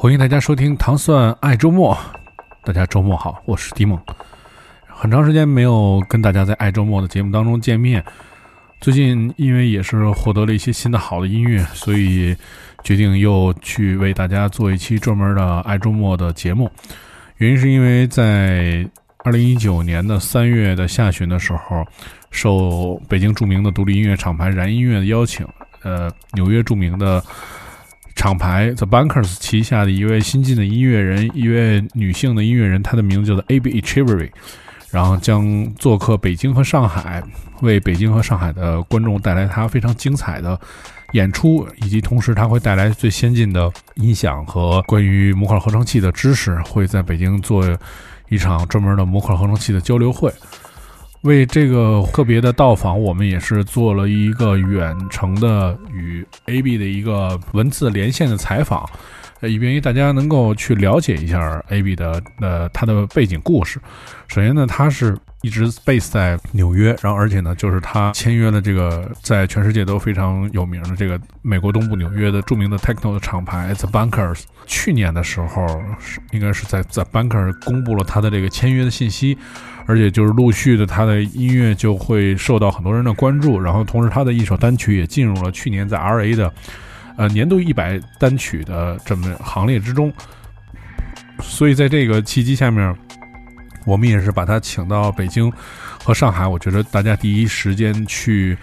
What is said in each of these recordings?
欢迎大家收听《糖蒜爱周末》，大家周末好，我是迪梦。很长时间没有跟大家在爱周末的节目当中见面，最近因为也是获得了一些新的好的音乐，所以决定又去为大家做一期专门的爱周末的节目。原因是因为在二零一九年的三月的下旬的时候，受北京著名的独立音乐厂牌燃音乐的邀请，呃，纽约著名的。厂牌 The Bankers 旗下的一位新晋的音乐人，一位女性的音乐人，她的名字叫做 A B Echeverry，然后将做客北京和上海，为北京和上海的观众带来她非常精彩的演出，以及同时她会带来最先进的音响和关于模块合成器的知识，会在北京做一场专门的模块合成器的交流会。为这个特别的到访，我们也是做了一个远程的与 AB 的一个文字连线的采访，呃，以便于大家能够去了解一下 AB 的呃他的背景故事。首先呢，他是一直 base 在纽约，然后而且呢，就是他签约了这个在全世界都非常有名的这个美国东部纽约的著名的 techno 的厂牌 The Bankers。去年的时候应该是在 The Bankers 公布了他的这个签约的信息。而且就是陆续的，他的音乐就会受到很多人的关注，然后同时他的一首单曲也进入了去年在 R A 的，呃年度一百单曲的这么行列之中。所以在这个契机下面，我们也是把他请到北京和上海，我觉得大家第一时间去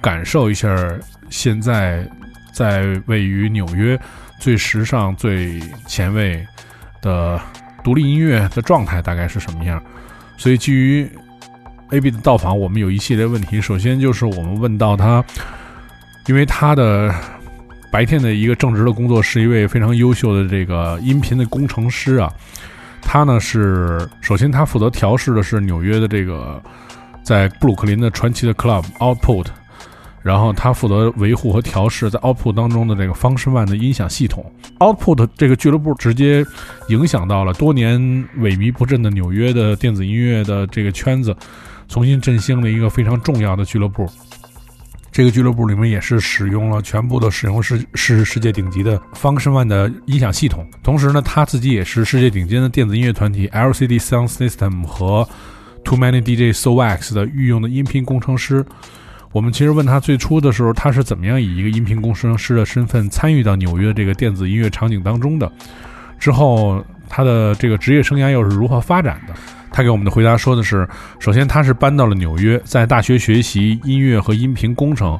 感受一下现在在位于纽约最时尚、最前卫的独立音乐的状态大概是什么样。所以，基于 A B 的到访，我们有一系列问题。首先就是我们问到他，因为他的白天的一个正职的工作是一位非常优秀的这个音频的工程师啊。他呢是首先他负责调试的是纽约的这个在布鲁克林的传奇的 Club Output。然后他负责维护和调试在 Output 当中的这个 Function One 的音响系统。Output 这个俱乐部直接影响到了多年萎靡不振的纽约的电子音乐的这个圈子，重新振兴了一个非常重要的俱乐部。这个俱乐部里面也是使用了全部的使用是是世界顶级的 Function One 的音响系统。同时呢，他自己也是世界顶尖的电子音乐团体 LCD Sound System 和 Too Many DJ So Wax 的御用的音频工程师。我们其实问他最初的时候，他是怎么样以一个音频工程师的身份参与到纽约这个电子音乐场景当中的？之后他的这个职业生涯又是如何发展的？他给我们的回答说的是：首先他是搬到了纽约，在大学学习音乐和音频工程，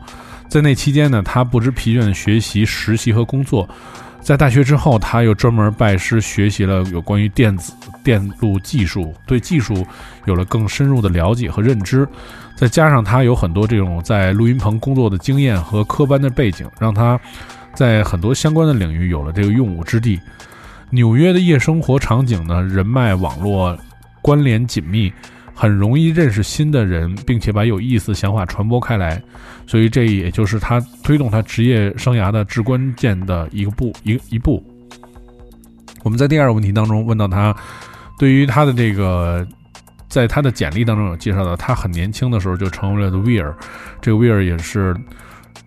在那期间呢，他不知疲倦的学习、实习和工作。在大学之后，他又专门拜师学习了有关于电子电路技术，对技术有了更深入的了解和认知。再加上他有很多这种在录音棚工作的经验和科班的背景，让他在很多相关的领域有了这个用武之地。纽约的夜生活场景呢，人脉网络关联紧密，很容易认识新的人，并且把有意思的想法传播开来。所以这也就是他推动他职业生涯的至关键的一个步一一步。我们在第二个问题当中问到他，对于他的这个。在他的简历当中有介绍到，他很年轻的时候就成为了 The Weir，这个 Weir 也是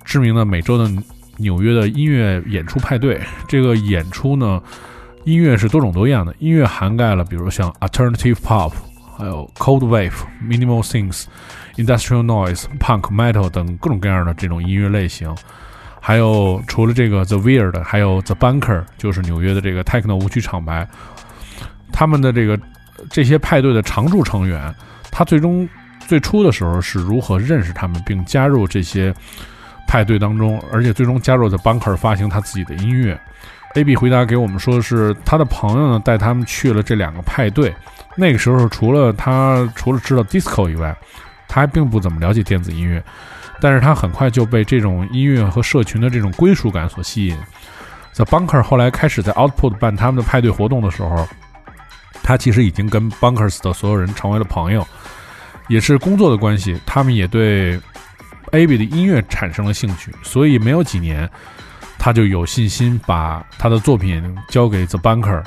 知名的每周的纽约的音乐演出派对。这个演出呢，音乐是多种多样的，音乐涵盖了比如像 Alternative Pop，还有 Cold Wave、Minimal Things、Industrial Noise、Punk、Metal 等各种各样的这种音乐类型。还有除了这个 The Weird，，还有 The Bunker，就是纽约的这个 Techno 舞曲厂牌，他们的这个。这些派对的常驻成员，他最终最初的时候是如何认识他们并加入这些派对当中，而且最终加入在 Bunker 发行他自己的音乐。A B 回答给我们说的是，他的朋友呢带他们去了这两个派对。那个时候，除了他除了知道 Disco 以外，他还并不怎么了解电子音乐，但是他很快就被这种音乐和社群的这种归属感所吸引。在 Bunker 后来开始在 Output 办他们的派对活动的时候。他其实已经跟 Bunkers 的所有人成为了朋友，也是工作的关系，他们也对 Abby 的音乐产生了兴趣，所以没有几年，他就有信心把他的作品交给 The Bunker。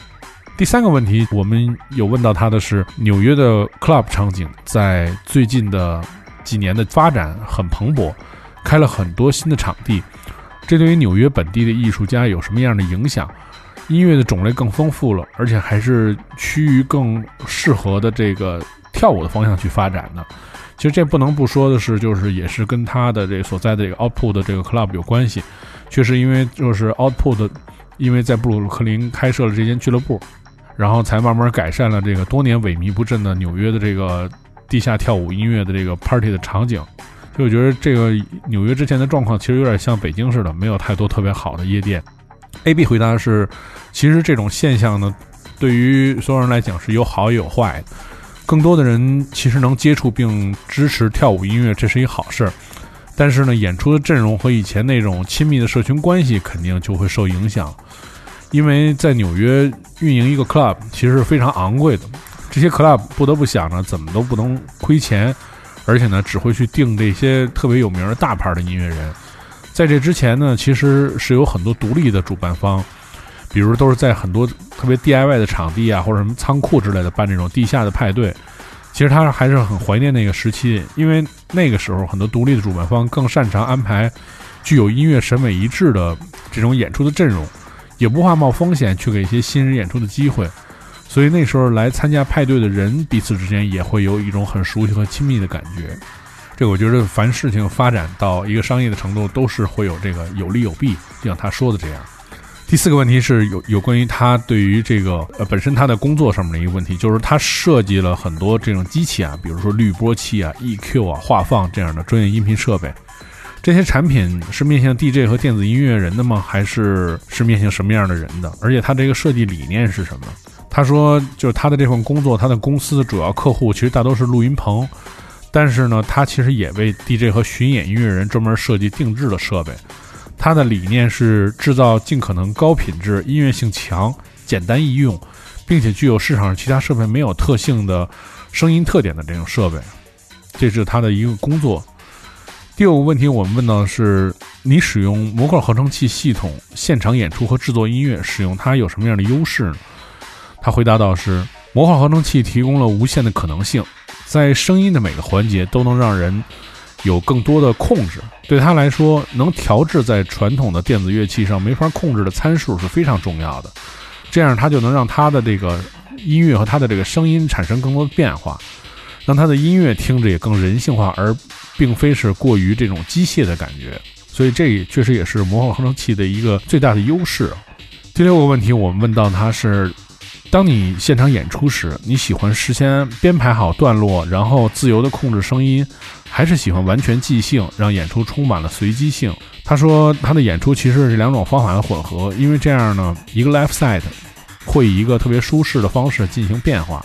第三个问题，我们有问到他的是纽约的 Club 场景，在最近的几年的发展很蓬勃，开了很多新的场地，这对于纽约本地的艺术家有什么样的影响？音乐的种类更丰富了，而且还是趋于更适合的这个跳舞的方向去发展的。其实这不能不说的是，就是也是跟他的这所在的这个 Output 的这个 Club 有关系。确实，因为就是 Output，因为在布鲁克林开设了这间俱乐部，然后才慢慢改善了这个多年萎靡不振的纽约的这个地下跳舞音乐的这个 Party 的场景。就我觉得这个纽约之前的状况其实有点像北京似的，没有太多特别好的夜店。A B 回答是，其实这种现象呢，对于所有人来讲是有好也有坏。更多的人其实能接触并支持跳舞音乐，这是一好事儿。但是呢，演出的阵容和以前那种亲密的社群关系肯定就会受影响，因为在纽约运营一个 club 其实是非常昂贵的，这些 club 不得不想着怎么都不能亏钱，而且呢，只会去订这些特别有名的大牌的音乐人。在这之前呢，其实是有很多独立的主办方。比如都是在很多特别 DIY 的场地啊，或者什么仓库之类的办这种地下的派对。其实他还是很怀念那个时期，因为那个时候很多独立的主办方更擅长安排具有音乐审美一致的这种演出的阵容，也不怕冒风险去给一些新人演出的机会。所以那时候来参加派对的人彼此之间也会有一种很熟悉和亲密的感觉。这我觉得凡事情发展到一个商业的程度，都是会有这个有利有弊，就像他说的这样。第四个问题是有有关于他对于这个呃本身他的工作上面的一个问题，就是他设计了很多这种机器啊，比如说滤波器啊、EQ 啊、画放这样的专业音频设备。这些产品是面向 DJ 和电子音乐人的吗？还是是面向什么样的人的？而且他这个设计理念是什么？他说，就是他的这份工作，他的公司的主要客户其实大都是录音棚，但是呢，他其实也为 DJ 和巡演音乐人专门设计定制的设备。他的理念是制造尽可能高品质、音乐性强、简单易用，并且具有市场上其他设备没有特性的声音特点的这种设备，这是他的一个工作。第五个问题，我们问到的是：你使用模块合成器系统现场演出和制作音乐，使用它有什么样的优势呢？他回答道：是模块合成器提供了无限的可能性，在声音的每个环节都能让人。有更多的控制，对他来说，能调制在传统的电子乐器上没法控制的参数是非常重要的。这样，他就能让他的这个音乐和他的这个声音产生更多的变化，让他的音乐听着也更人性化，而并非是过于这种机械的感觉。所以，这确实也是模块合成器的一个最大的优势。第六个问题，我们问到他是：当你现场演出时，你喜欢事先编排好段落，然后自由地控制声音？还是喜欢完全即兴，让演出充满了随机性。他说，他的演出其实是两种方法的混合，因为这样呢，一个 live set 会以一个特别舒适的方式进行变化，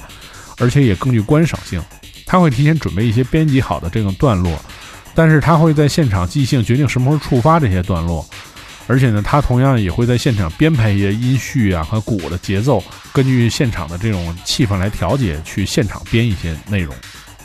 而且也更具观赏性。他会提前准备一些编辑好的这种段落，但是他会在现场即兴决定什么时候触发这些段落，而且呢，他同样也会在现场编排一些音序啊和鼓的节奏，根据现场的这种气氛来调节，去现场编一些内容。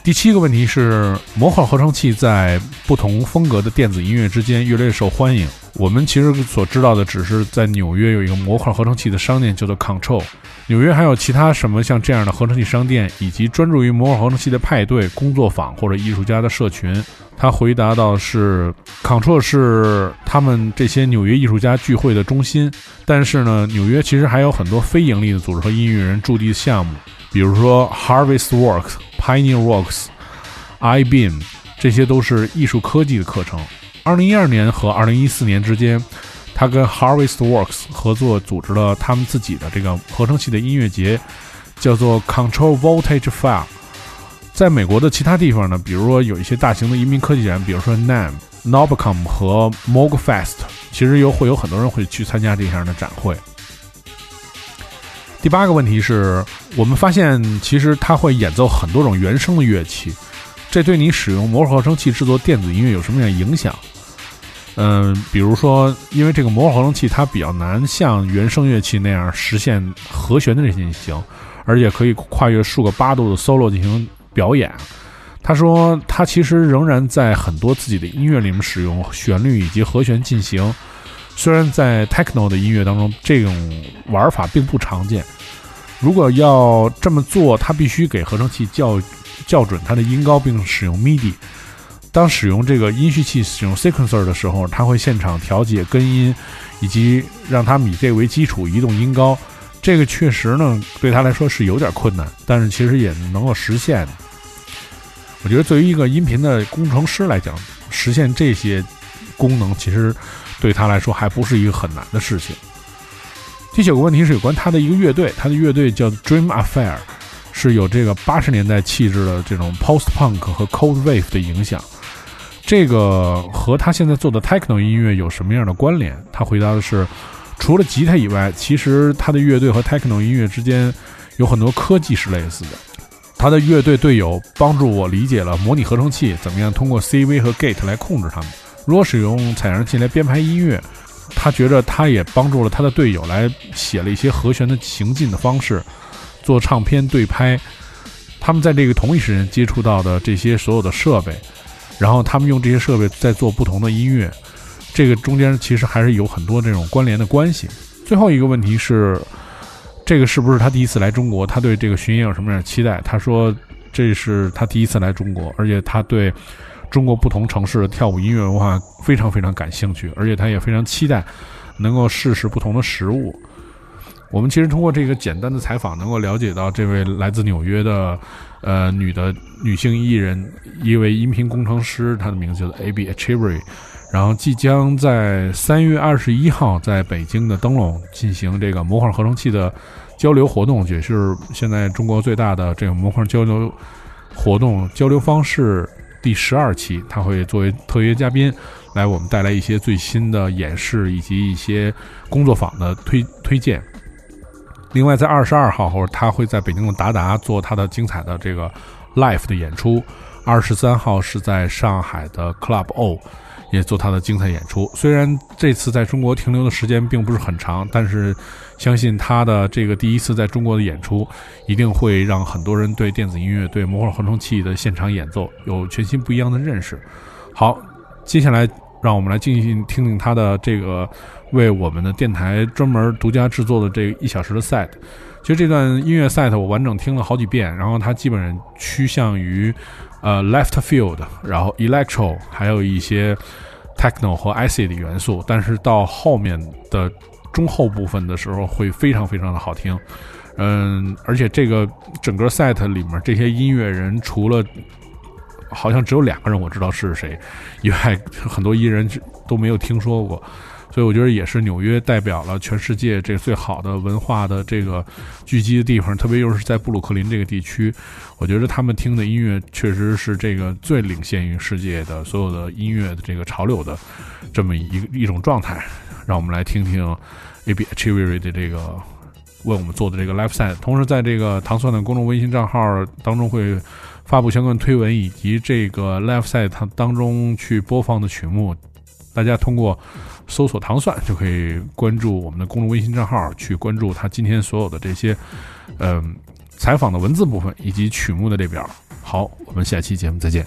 第七个问题是，模块合成器在不同风格的电子音乐之间越来越受欢迎。我们其实所知道的只是在纽约有一个模块合成器的商店叫做 Control。纽约还有其他什么像这样的合成器商店，以及专注于模块合成器的派对、工作坊或者艺术家的社群？他回答到是，Control 是他们这些纽约艺术家聚会的中心。但是呢，纽约其实还有很多非盈利的组织和音乐人驻地项目，比如说 Harvest Works。Pioneer Works、iBeam，这些都是艺术科技的课程。二零一二年和二零一四年之间，他跟 Harvest Works 合作组织了他们自己的这个合成器的音乐节，叫做 Control Voltage Fair。在美国的其他地方呢，比如说有一些大型的移民科技展，比如说 NAM、Nobcom 和 Mogfest，其实有会有很多人会去参加这样的展会。第八个问题是我们发现，其实它会演奏很多种原声的乐器，这对你使用模合成器制作电子音乐有什么样的影响？嗯，比如说，因为这个模块合成器它比较难像原声乐器那样实现和弦的这些进行，而且可以跨越数个八度的 solo 进行表演。他说，他其实仍然在很多自己的音乐里面使用旋律以及和弦进行。虽然在 techno 的音乐当中，这种玩法并不常见。如果要这么做，他必须给合成器校校准它的音高，并使用 MIDI。当使用这个音序器使用 sequencer 的时候，它会现场调节根音，以及让它以这为基础移动音高。这个确实呢，对他来说是有点困难，但是其实也能够实现。我觉得，对于一个音频的工程师来讲，实现这些功能，其实对他来说还不是一个很难的事情。第九个问题是有关他的一个乐队，他的乐队叫 Dream Affair，是有这个八十年代气质的这种 post punk 和 cold wave 的影响。这个和他现在做的 techno 音乐有什么样的关联？他回答的是。除了吉他以外，其实他的乐队和 techno 音乐之间有很多科技是类似的。他的乐队队友帮助我理解了模拟合成器怎么样通过 CV 和 gate 来控制它们。如果使用采样器来编排音乐，他觉着他也帮助了他的队友来写了一些和弦的行进的方式，做唱片对拍。他们在这个同一时间接触到的这些所有的设备，然后他们用这些设备在做不同的音乐。这个中间其实还是有很多这种关联的关系。最后一个问题是，这个是不是他第一次来中国？他对这个巡演有什么样的期待？他说这是他第一次来中国，而且他对中国不同城市的跳舞音乐文化非常非常感兴趣，而且他也非常期待能够试试不同的食物。我们其实通过这个简单的采访，能够了解到这位来自纽约的呃女的女性艺人，一位音频工程师，她的名字叫做 Ab Achivery，。然后即将在三月二十一号在北京的灯笼进行这个模块合成器的交流活动，也是现在中国最大的这个模块交流活动交流方式第十二期，他会作为特约嘉宾来我们带来一些最新的演示以及一些工作坊的推推荐。另外，在二十二号后，他会在北京的达达做他的精彩的这个 live 的演出。二十三号是在上海的 Club O。也做他的精彩演出。虽然这次在中国停留的时间并不是很长，但是相信他的这个第一次在中国的演出，一定会让很多人对电子音乐、对模块合成器的现场演奏有全新不一样的认识。好，接下来让我们来静静听听他的这个为我们的电台专门独家制作的这一小时的 set。其实这段音乐 set 我完整听了好几遍，然后它基本上趋向于。呃，left field，然后 electro，还有一些 techno 和 IC 的元素，但是到后面的中后部分的时候会非常非常的好听，嗯，而且这个整个 set 里面这些音乐人除了好像只有两个人我知道是谁以外，很多艺人都没有听说过。所以我觉得也是纽约代表了全世界这最好的文化的这个聚集的地方，特别又是在布鲁克林这个地区，我觉得他们听的音乐确实是这个最领先于世界的所有的音乐的这个潮流的这么一一种状态。让我们来听听 A B Achivery 的这个为我们做的这个 Live Set，同时在这个糖蒜的公众微信账号当中会发布相关推文以及这个 Live Set 它当中去播放的曲目，大家通过。搜索“糖蒜”就可以关注我们的公众微信账号，去关注他今天所有的这些，嗯，采访的文字部分以及曲目的列表。好，我们下期节目再见。